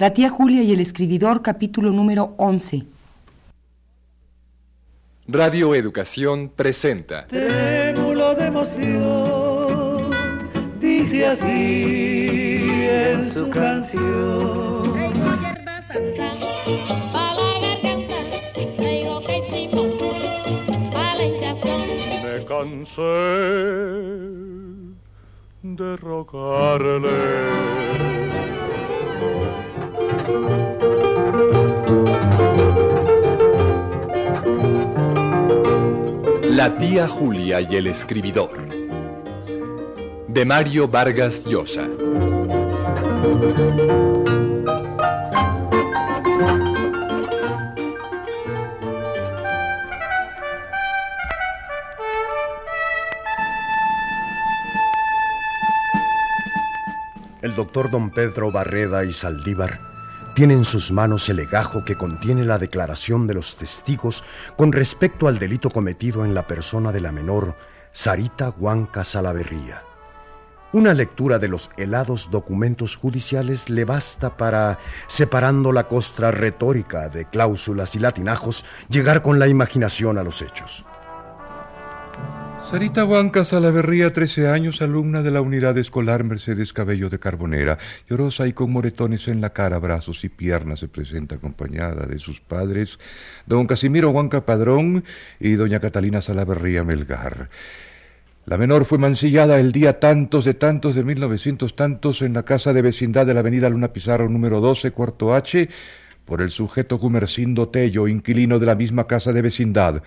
La tía Julia y el escribidor, capítulo número 11. Radio Educación presenta. Trémulo de emoción, dice así en su canción. Me cansé de rogarle. La tía Julia y el escribidor. De Mario Vargas Llosa. El doctor don Pedro Barreda y Saldívar tiene en sus manos el legajo que contiene la declaración de los testigos con respecto al delito cometido en la persona de la menor Sarita Huanca Salaverría. Una lectura de los helados documentos judiciales le basta para, separando la costra retórica de cláusulas y latinajos, llegar con la imaginación a los hechos. Sarita Huanca Salaverría, 13 años, alumna de la unidad escolar Mercedes Cabello de Carbonera, llorosa y con moretones en la cara, brazos y piernas, se presenta acompañada de sus padres, don Casimiro Huanca Padrón y doña Catalina Salaverría Melgar. La menor fue mancillada el día tantos de tantos de 1900 tantos en la casa de vecindad de la avenida Luna Pizarro número 12, cuarto H, por el sujeto Gumercindo Tello, inquilino de la misma casa de vecindad.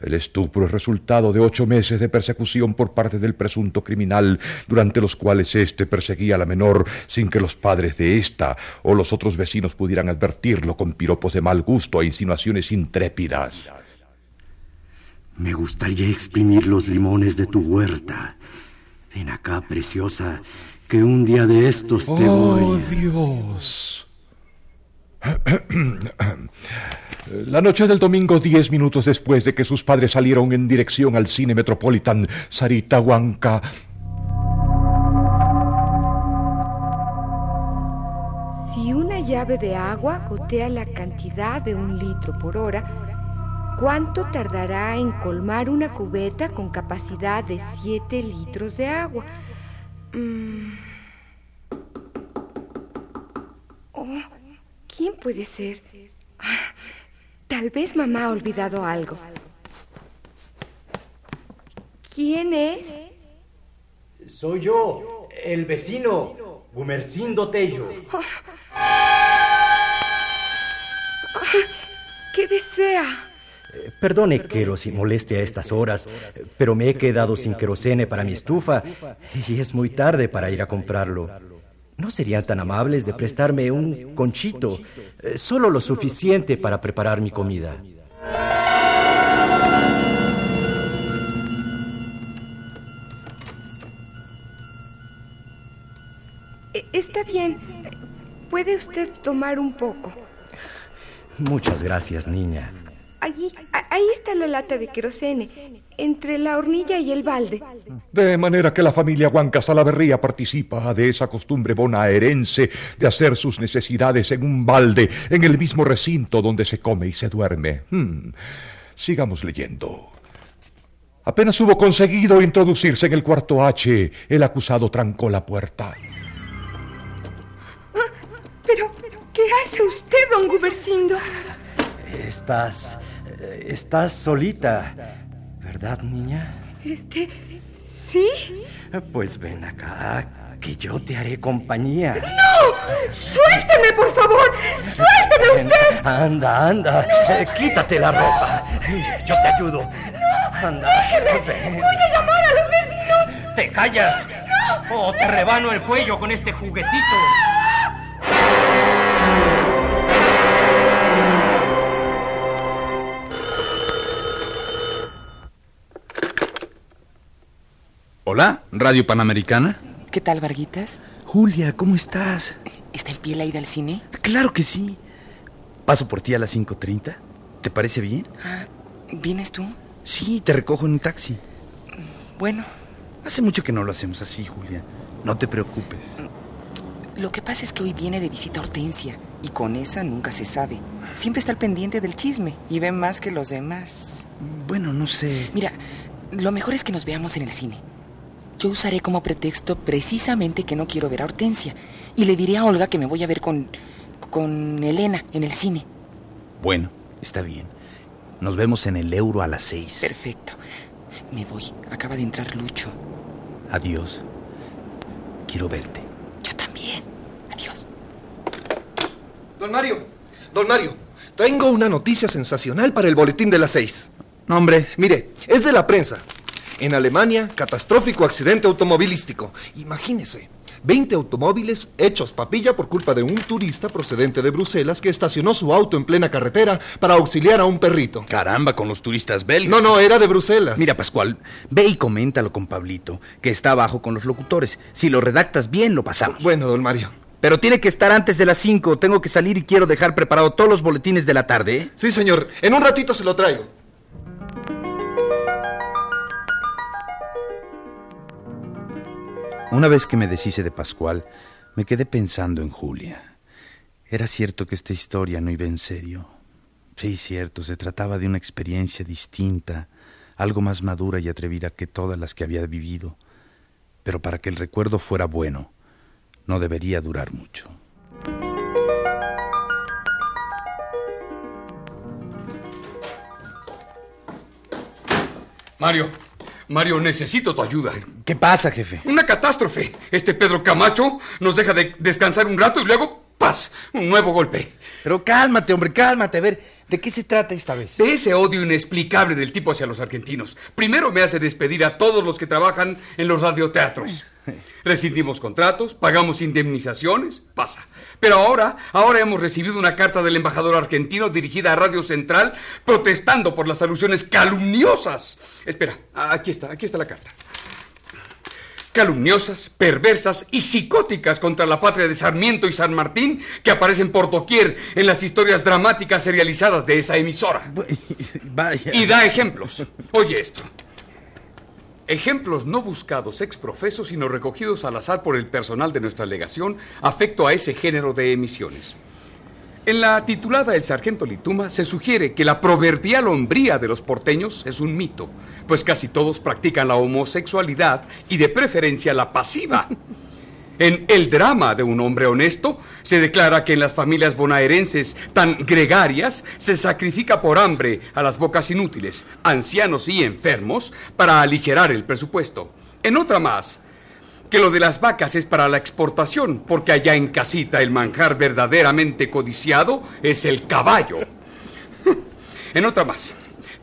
El estupro es resultado de ocho meses de persecución por parte del presunto criminal, durante los cuales éste perseguía a la menor sin que los padres de ésta o los otros vecinos pudieran advertirlo con piropos de mal gusto e insinuaciones intrépidas. Me gustaría exprimir los limones de tu huerta. Ven acá, preciosa, que un día de estos te ¡Oh, voy. Dios! La noche del domingo, diez minutos después de que sus padres salieron en dirección al cine Metropolitan, Sarita Huanca Si una llave de agua gotea la cantidad de un litro por hora, ¿cuánto tardará en colmar una cubeta con capacidad de 7 litros de agua? Mm. Oh, ¿Quién puede ser? Ah, Tal vez mamá ha olvidado algo. ¿Quién es? Soy yo, el vecino, Gumercindo Tello. ¿Qué desea? Eh, Perdone que los moleste a estas horas, pero me he quedado sin querosene para mi estufa y es muy tarde para ir a comprarlo. ¿No serían tan amables de prestarme un conchito, eh, solo lo suficiente para preparar mi comida? Eh, Está bien. Puede usted tomar un poco. Muchas gracias, niña. Allí, ahí está la lata de querosene, entre la hornilla y el balde. De manera que la familia Huanca Salaverría participa de esa costumbre bonaerense de hacer sus necesidades en un balde, en el mismo recinto donde se come y se duerme. Hmm. Sigamos leyendo. Apenas hubo conseguido introducirse en el cuarto H, el acusado trancó la puerta. Pero, ¿qué hace usted, don Gumercindo? Estás... estás solita, ¿verdad, niña? Este, ¿sí? Pues ven acá, que yo te haré compañía. ¡No! ¡Suélteme, por favor! ¡Suélteme usted! Anda, anda, eh, quítate la ropa. Yo te ayudo. Anda, ven. ¡Voy a llamar a los vecinos! ¡Te callas! O te rebano el cuello con este juguetito. Hola, Radio Panamericana. ¿Qué tal, Varguitas? Julia, ¿cómo estás? ¿Está el piel ahí del cine? Claro que sí. Paso por ti a las 5.30. ¿Te parece bien? Ah, ¿vienes tú? Sí, te recojo en un taxi. Bueno, Hace mucho que no lo hacemos así, Julia. No te preocupes. Lo que pasa es que hoy viene de visita Hortensia y con esa nunca se sabe. Siempre está al pendiente del chisme y ve más que los demás. Bueno, no sé. Mira, lo mejor es que nos veamos en el cine. Yo usaré como pretexto precisamente que no quiero ver a Hortensia y le diré a Olga que me voy a ver con con Elena en el cine. Bueno, está bien. Nos vemos en el euro a las seis. Perfecto. Me voy. Acaba de entrar Lucho. Adiós. Quiero verte. Yo también. Adiós. Don Mario, don Mario, tengo una noticia sensacional para el boletín de las seis. No, hombre. Mire, es de la prensa. En Alemania, catastrófico accidente automovilístico. Imagínese. 20 automóviles hechos papilla por culpa de un turista procedente de Bruselas que estacionó su auto en plena carretera para auxiliar a un perrito. Caramba, con los turistas belgas. No, no, era de Bruselas. Mira, Pascual, ve y coméntalo con Pablito, que está abajo con los locutores. Si lo redactas bien, lo pasamos. Bueno, don Mario. Pero tiene que estar antes de las 5. Tengo que salir y quiero dejar preparado todos los boletines de la tarde, ¿eh? Sí, señor. En un ratito se lo traigo. Una vez que me deshice de Pascual, me quedé pensando en Julia. Era cierto que esta historia no iba en serio. Sí, cierto, se trataba de una experiencia distinta, algo más madura y atrevida que todas las que había vivido. Pero para que el recuerdo fuera bueno, no debería durar mucho. Mario, Mario, necesito tu ayuda. ¿Qué pasa, jefe? Una catástrofe. Este Pedro Camacho nos deja de descansar un rato y luego, ¡paz! Un nuevo golpe. Pero cálmate, hombre, cálmate. A ver, ¿de qué se trata esta vez? De ese odio inexplicable del tipo hacia los argentinos. Primero me hace despedir a todos los que trabajan en los radioteatros. Rescindimos contratos, pagamos indemnizaciones, pasa. Pero ahora, ahora hemos recibido una carta del embajador argentino dirigida a Radio Central protestando por las alusiones calumniosas. Espera, aquí está, aquí está la carta. Calumniosas, perversas y psicóticas contra la patria de Sarmiento y San Martín que aparecen por doquier en las historias dramáticas serializadas de esa emisora. Vaya. Y da ejemplos. Oye esto. Ejemplos no buscados ex profeso, sino recogidos al azar por el personal de nuestra legación, afecto a ese género de emisiones. En la titulada El Sargento Lituma se sugiere que la proverbial hombría de los porteños es un mito, pues casi todos practican la homosexualidad y de preferencia la pasiva. En El drama de un hombre honesto se declara que en las familias bonaerenses tan gregarias se sacrifica por hambre a las bocas inútiles, ancianos y enfermos para aligerar el presupuesto. En otra más, que lo de las vacas es para la exportación, porque allá en casita el manjar verdaderamente codiciado es el caballo. En otra más,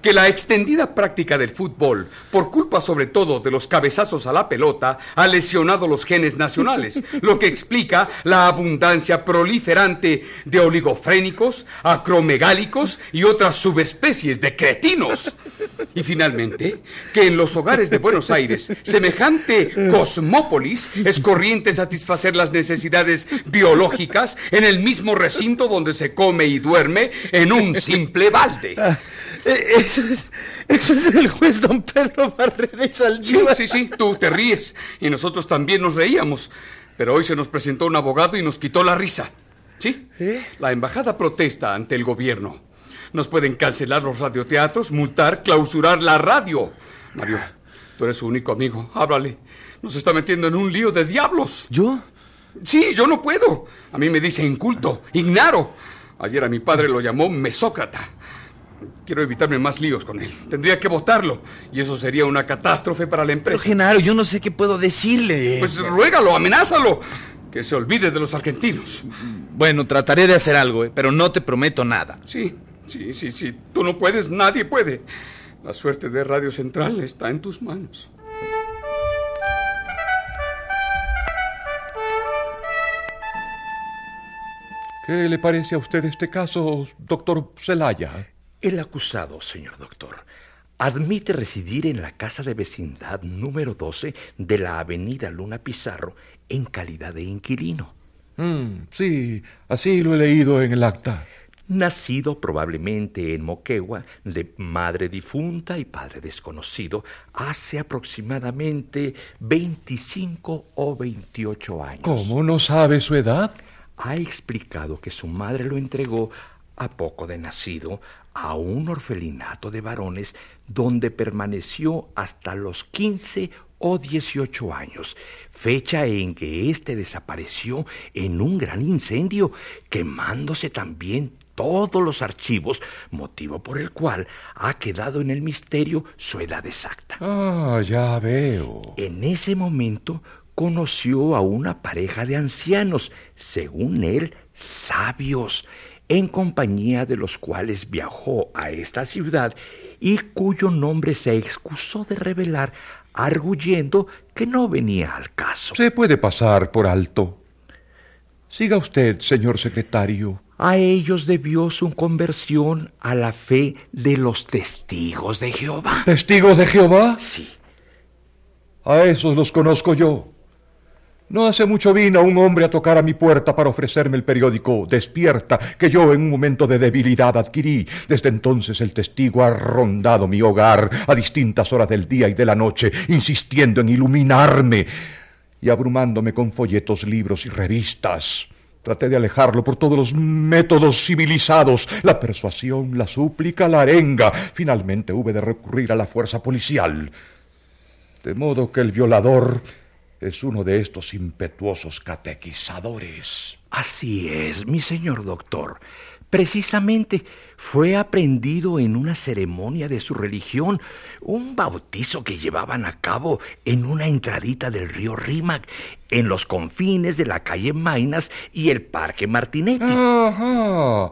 que la extendida práctica del fútbol, por culpa sobre todo de los cabezazos a la pelota, ha lesionado los genes nacionales, lo que explica la abundancia proliferante de oligofrénicos, acromegálicos y otras subespecies de cretinos. Y finalmente, que en los hogares de Buenos Aires, semejante cosmópolis es corriente satisfacer las necesidades biológicas en el mismo recinto donde se come y duerme en un simple balde. Eso es, eso es el juez don Pedro Barreda y Sí, sí, sí, tú te ríes y nosotros también nos reíamos. Pero hoy se nos presentó un abogado y nos quitó la risa. ¿Sí? La embajada protesta ante el gobierno. Nos pueden cancelar los radioteatros, multar, clausurar la radio. Mario, tú eres su único amigo. Háblale. Nos está metiendo en un lío de diablos. ¿Yo? Sí, yo no puedo. A mí me dice inculto, ignaro. Ayer a mi padre lo llamó mesócrata. Quiero evitarme más líos con él. Tendría que votarlo. Y eso sería una catástrofe para la Pero empresa. Genaro, yo no sé qué puedo decirle. Pues ruégalo, amenázalo. Que se olvide de los argentinos. Bueno, trataré de hacer algo, eh, pero no te prometo nada. Sí, sí, sí, sí. Tú no puedes, nadie puede. La suerte de Radio Central está en tus manos. ¿Qué le parece a usted este caso, doctor Celaya? El acusado, señor doctor, admite residir en la casa de vecindad número 12 de la avenida Luna Pizarro en calidad de inquilino. Mm, sí, así lo he leído en el acta. Nacido probablemente en Moquegua, de madre difunta y padre desconocido, hace aproximadamente 25 o 28 años. ¿Cómo no sabe su edad? Ha explicado que su madre lo entregó a poco de nacido a un orfelinato de varones donde permaneció hasta los 15 o 18 años, fecha en que éste desapareció en un gran incendio, quemándose también todos los archivos, motivo por el cual ha quedado en el misterio su edad exacta. Ah, ya veo. En ese momento conoció a una pareja de ancianos, según él, sabios, en compañía de los cuales viajó a esta ciudad y cuyo nombre se excusó de revelar, arguyendo que no venía al caso. Se puede pasar por alto. Siga usted, señor secretario. A ellos debió su conversión a la fe de los testigos de Jehová. ¿Testigos de Jehová? Sí. A esos los conozco yo. No hace mucho vino un hombre a tocar a mi puerta para ofrecerme el periódico Despierta, que yo en un momento de debilidad adquirí. Desde entonces el testigo ha rondado mi hogar a distintas horas del día y de la noche, insistiendo en iluminarme y abrumándome con folletos, libros y revistas. Traté de alejarlo por todos los métodos civilizados, la persuasión, la súplica, la arenga. Finalmente hube de recurrir a la fuerza policial. De modo que el violador es uno de estos impetuosos catequizadores. Así es, mi señor doctor. Precisamente fue aprendido en una ceremonia de su religión, un bautizo que llevaban a cabo en una entradita del río Rímac, en los confines de la calle Mainas y el Parque Martinetti. Ajá.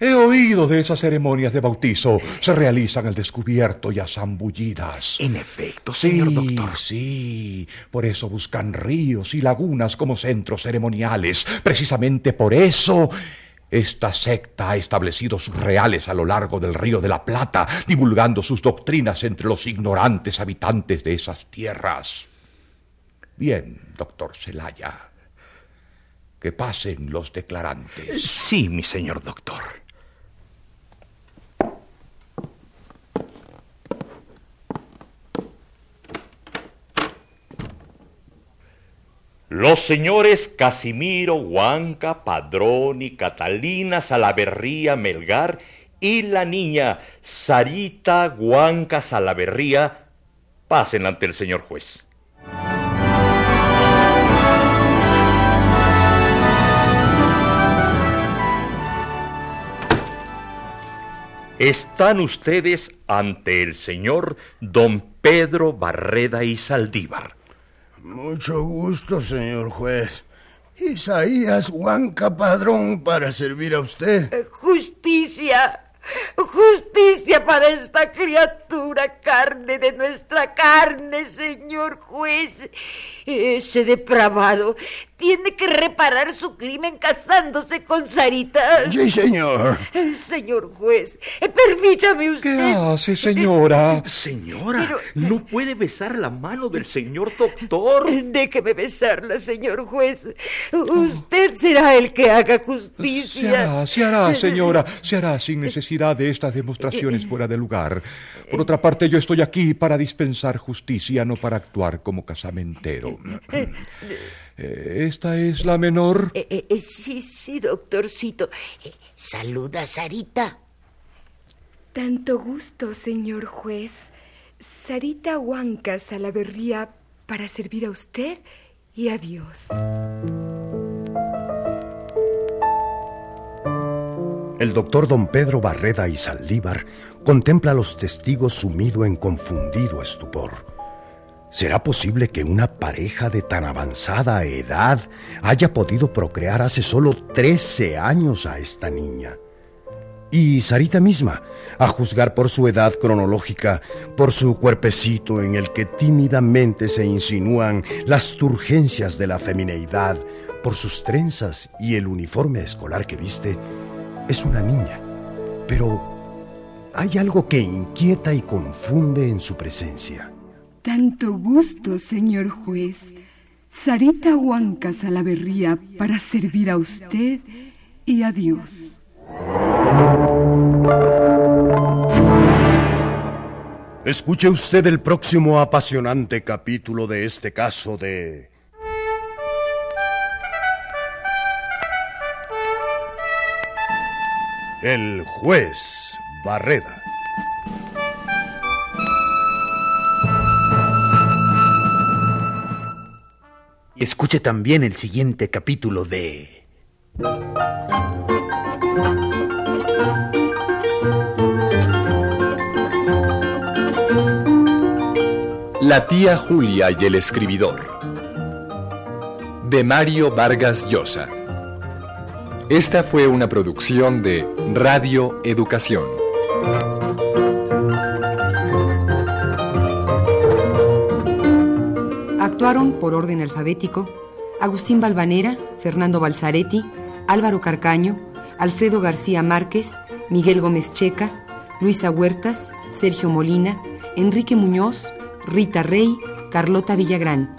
He oído de esas ceremonias de bautizo. Se realizan al descubierto y a zambullidas. En efecto, señor sí, doctor. Sí, por eso buscan ríos y lagunas como centros ceremoniales. Precisamente por eso esta secta ha establecido sus reales a lo largo del río de la Plata, divulgando sus doctrinas entre los ignorantes habitantes de esas tierras. Bien, doctor Celaya. Que pasen los declarantes. Sí, mi señor doctor. Los señores Casimiro, Huanca, Padrón y Catalina Salaverría Melgar y la niña Sarita Huanca Salaverría pasen ante el señor juez. Están ustedes ante el señor don Pedro Barreda y Saldívar. Mucho gusto, señor juez. Isaías Huanca Padrón para servir a usted. Eh, Justicia. Justicia para esta criatura, carne de nuestra carne, señor juez. Ese depravado tiene que reparar su crimen casándose con Sarita. Sí, señor. Señor juez, eh, permítame usted. ¿Qué hace, señora? Señora, Pero- no puede besar la mano del señor doctor. Déjeme besarla, señor juez. Usted será el que haga Se justicia. hará, se hará, señora, se hará sin necesidad de estas demostraciones fuera de lugar. Por otra parte, yo estoy aquí para dispensar justicia, no para actuar como casamentero. Eh, Esta es la menor. Eh, eh, eh, sí, sí, doctorcito. Eh, saluda, Sarita. Tanto gusto, señor juez. Sarita Huanca Salaverría para servir a usted y a Dios. El doctor don Pedro Barreda y Saldívar contempla a los testigos sumido en confundido estupor. ¿Será posible que una pareja de tan avanzada edad haya podido procrear hace solo 13 años a esta niña? Y Sarita misma, a juzgar por su edad cronológica, por su cuerpecito en el que tímidamente se insinúan las turgencias de la femineidad, por sus trenzas y el uniforme escolar que viste, es una niña. Pero hay algo que inquieta y confunde en su presencia. Tanto gusto, señor juez. Sarita Huanca Salaverría para servir a usted y a Dios. Escuche usted el próximo apasionante capítulo de este caso de... El juez Barreda. Escuche también el siguiente capítulo de... La tía Julia y el escribidor. De Mario Vargas Llosa. Esta fue una producción de Radio Educación. Actuaron por orden alfabético Agustín Balvanera, Fernando Balzaretti, Álvaro Carcaño, Alfredo García Márquez, Miguel Gómez Checa, Luisa Huertas, Sergio Molina, Enrique Muñoz, Rita Rey, Carlota Villagrán.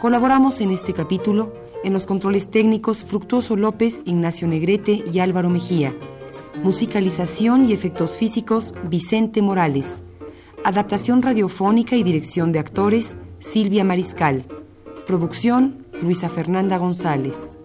Colaboramos en este capítulo en los controles técnicos Fructuoso López, Ignacio Negrete y Álvaro Mejía. Musicalización y efectos físicos Vicente Morales. Adaptación radiofónica y dirección de actores Silvia Mariscal. Producción Luisa Fernanda González.